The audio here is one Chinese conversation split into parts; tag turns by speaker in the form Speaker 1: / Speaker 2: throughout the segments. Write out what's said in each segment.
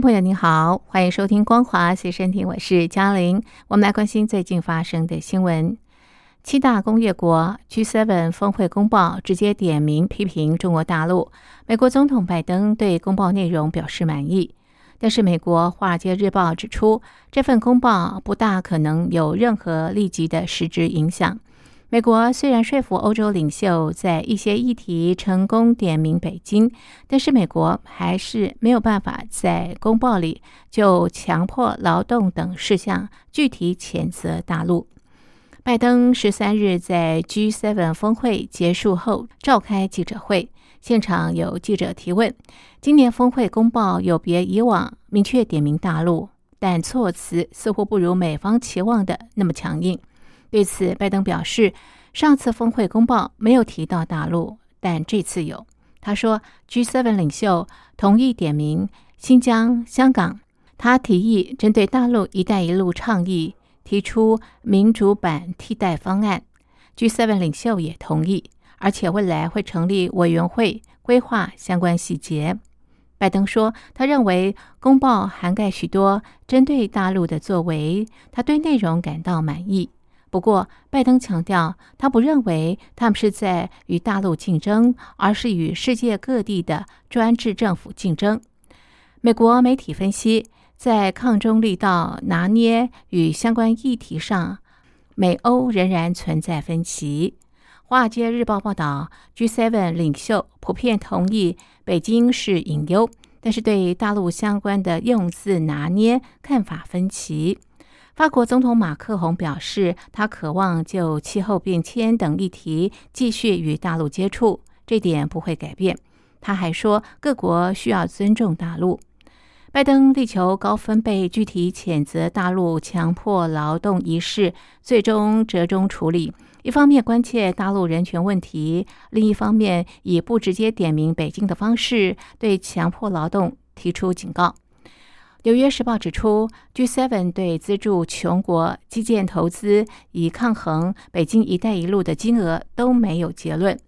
Speaker 1: 朋友您好，欢迎收听《光华随身听》，我是嘉玲。我们来关心最近发生的新闻。七大工业国 G7 峰会公报直接点名批评中国大陆。美国总统拜登对公报内容表示满意，但是美国《华尔街日报》指出，这份公报不大可能有任何立即的实质影响。美国虽然说服欧洲领袖在一些议题成功点名北京，但是美国还是没有办法在公报里就强迫劳动等事项具体谴责大陆。拜登十三日在 G7 峰会结束后召开记者会，现场有记者提问：今年峰会公报有别以往，明确点名大陆，但措辞似乎不如美方期望的那么强硬。对此，拜登表示，上次峰会公报没有提到大陆，但这次有。他说，G7 领袖同意点名新疆、香港。他提议针对大陆“一带一路”倡议。提出民主版替代方案，G7 领袖也同意，而且未来会成立委员会规划相关细节。拜登说，他认为公报涵盖许多针对大陆的作为，他对内容感到满意。不过，拜登强调，他不认为他们是在与大陆竞争，而是与世界各地的专制政府竞争。美国媒体分析。在抗中力道拿捏与相关议题上，美欧仍然存在分歧。《华尔街日报》报道，G7 领袖普遍同意北京是隐忧，但是对大陆相关的用字拿捏看法分歧。法国总统马克宏表示，他渴望就气候变迁等议题继续与大陆接触，这点不会改变。他还说，各国需要尊重大陆。拜登力求高分贝具体谴责大陆强迫劳动一事，最终折中处理。一方面关切大陆人权问题，另一方面以不直接点名北京的方式对强迫劳动提出警告。《纽约时报》指出，G7 对资助穷国基建投资以抗衡北京“一带一路”的金额都没有结论。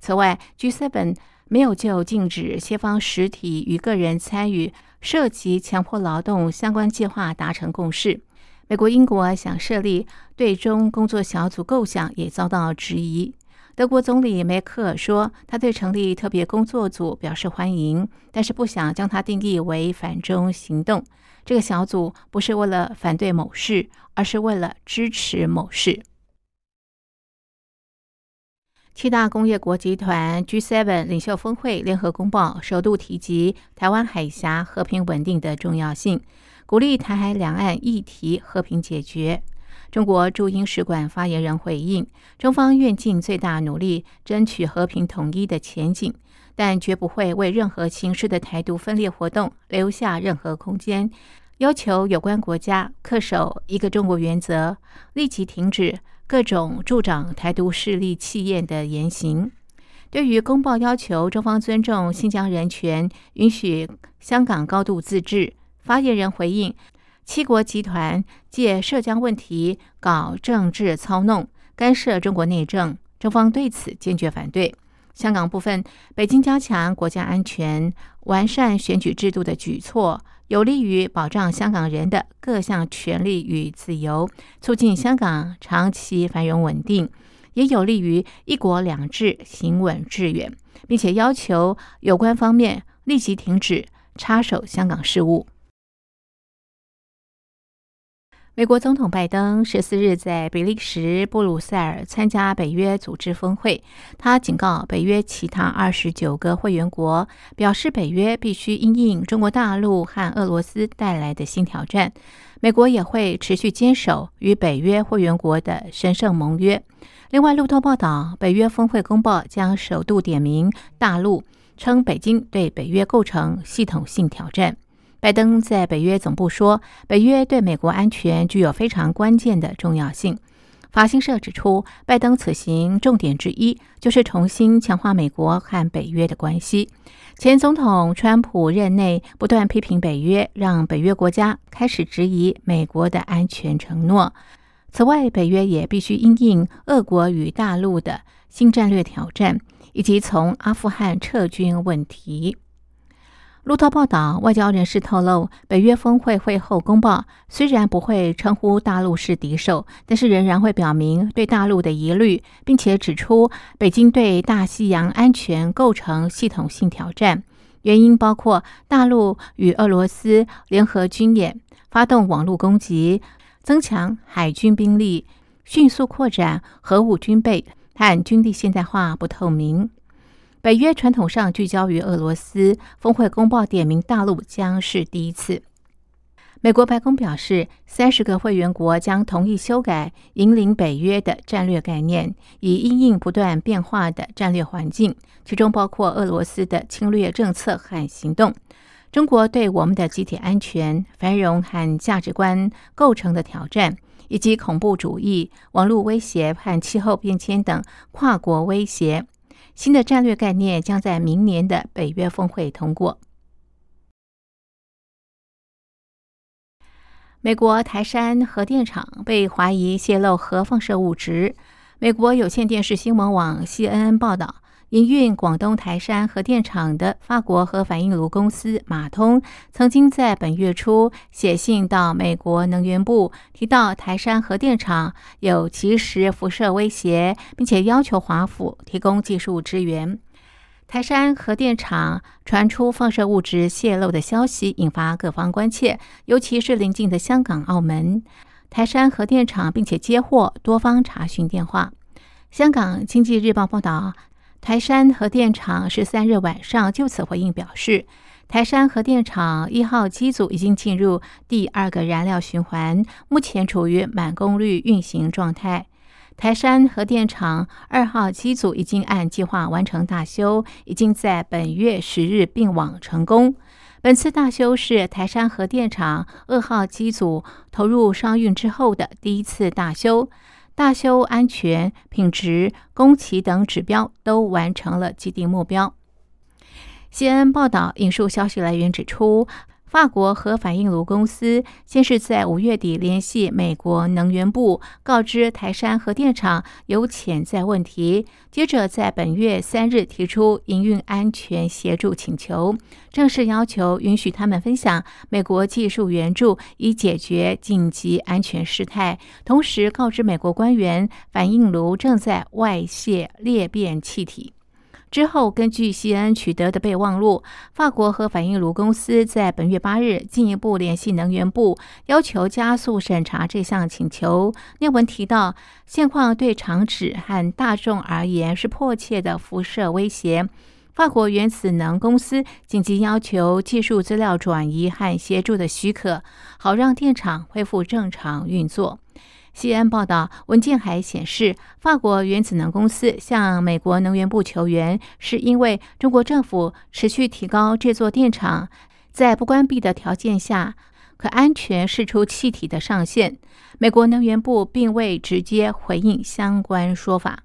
Speaker 1: 此外，G7 没有就禁止西方实体与个人参与。涉及强迫劳动相关计划达成共识。美国、英国想设立对中工作小组构想也遭到质疑。德国总理梅克尔说，他对成立特别工作组表示欢迎，但是不想将它定义为反中行动。这个小组不是为了反对某事，而是为了支持某事。七大工业国集团 G7 领袖峰会联合公报首度提及台湾海峡和平稳定的重要性，鼓励台海两岸议题和平解决。中国驻英使馆发言人回应：中方愿尽最大努力争取和平统一的前景，但绝不会为任何形式的台独分裂活动留下任何空间。要求有关国家恪守一个中国原则，立即停止。各种助长台独势力气焰的言行。对于公报要求中方尊重新疆人权，允许香港高度自治，发言人回应：七国集团借涉疆问题搞政治操弄，干涉中国内政，中方对此坚决反对。香港部分，北京加强国家安全、完善选举制度的举措。有利于保障香港人的各项权利与自由，促进香港长期繁荣稳定，也有利于一国两制行稳致远，并且要求有关方面立即停止插手香港事务。美国总统拜登十四日在比利时布鲁塞尔参加北约组织峰会，他警告北约其他二十九个会员国，表示北约必须应应中国大陆和俄罗斯带来的新挑战。美国也会持续坚守与北约会员国的神圣盟约。另外，路透报道，北约峰会公报将首度点名大陆，称北京对北约构成系统性挑战。拜登在北约总部说，北约对美国安全具有非常关键的重要性。法新社指出，拜登此行重点之一就是重新强化美国和北约的关系。前总统川普任内不断批评北约，让北约国家开始质疑美国的安全承诺。此外，北约也必须应应俄国与大陆的新战略挑战，以及从阿富汗撤军问题。路透报道，外交人士透露，北约峰会会后公报虽然不会称呼大陆是敌手，但是仍然会表明对大陆的疑虑，并且指出北京对大西洋安全构成系统性挑战，原因包括大陆与俄罗斯联合军演、发动网络攻击、增强海军兵力、迅速扩展核武军备和军力现代化不透明。北约传统上聚焦于俄罗斯，峰会公报点名大陆将是第一次。美国白宫表示，三十个会员国将同意修改引领北约的战略概念，以应应不断变化的战略环境，其中包括俄罗斯的侵略政策和行动、中国对我们的集体安全、繁荣和价值观构成的挑战，以及恐怖主义、网络威胁和气候变迁等跨国威胁。新的战略概念将在明年的北约峰会通过。美国台山核电厂被怀疑泄漏核放射物质。美国有线电视新闻网 CNN 报道。营运广东台山核电厂的法国核反应炉公司马通，曾经在本月初写信到美国能源部，提到台山核电厂有即时辐射威胁，并且要求华府提供技术支援。台山核电厂传出放射物质泄漏的消息，引发各方关切，尤其是邻近的香港、澳门。台山核电厂并且接获多方查询电话。香港经济日报报道。台山核电厂十三日晚上就此回应表示，台山核电厂一号机组已经进入第二个燃料循环，目前处于满功率运行状态。台山核电厂二号机组已经按计划完成大修，已经在本月十日并网成功。本次大修是台山核电厂二号机组投入商运之后的第一次大修。大修安全、品质、工期等指标都完成了既定目标。西恩报道引述消息来源指出。法国核反应炉公司先是在五月底联系美国能源部，告知台山核电厂有潜在问题，接着在本月三日提出营运安全协助请求，正式要求允许他们分享美国技术援助，以解决紧急安全事态，同时告知美国官员反应炉正在外泄裂变气体。之后，根据西恩取得的备忘录，法国核反应炉公司在本月八日进一步联系能源部，要求加速审查这项请求。内文提到，现况对厂址和大众而言是迫切的辐射威胁。法国原子能公司紧急要求技术资料转移和协助的许可，好让电厂恢复正常运作。西安报道，文件还显示，法国原子能公司向美国能源部求援，是因为中国政府持续提高这座电厂在不关闭的条件下可安全释出气体的上限。美国能源部并未直接回应相关说法。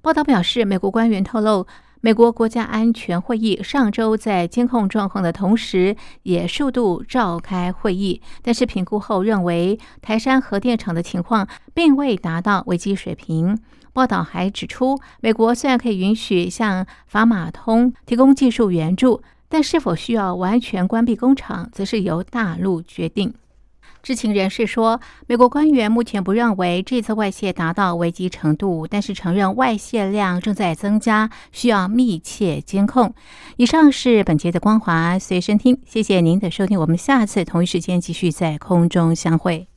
Speaker 1: 报道表示，美国官员透露。美国国家安全会议上周在监控状况的同时，也数度召开会议，但是评估后认为台山核电厂的情况并未达到危机水平。报道还指出，美国虽然可以允许向法马通提供技术援助，但是否需要完全关闭工厂，则是由大陆决定。知情人士说，美国官员目前不认为这次外泄达到危机程度，但是承认外泄量正在增加，需要密切监控。以上是本节的光华随身听，谢谢您的收听，我们下次同一时间继续在空中相会。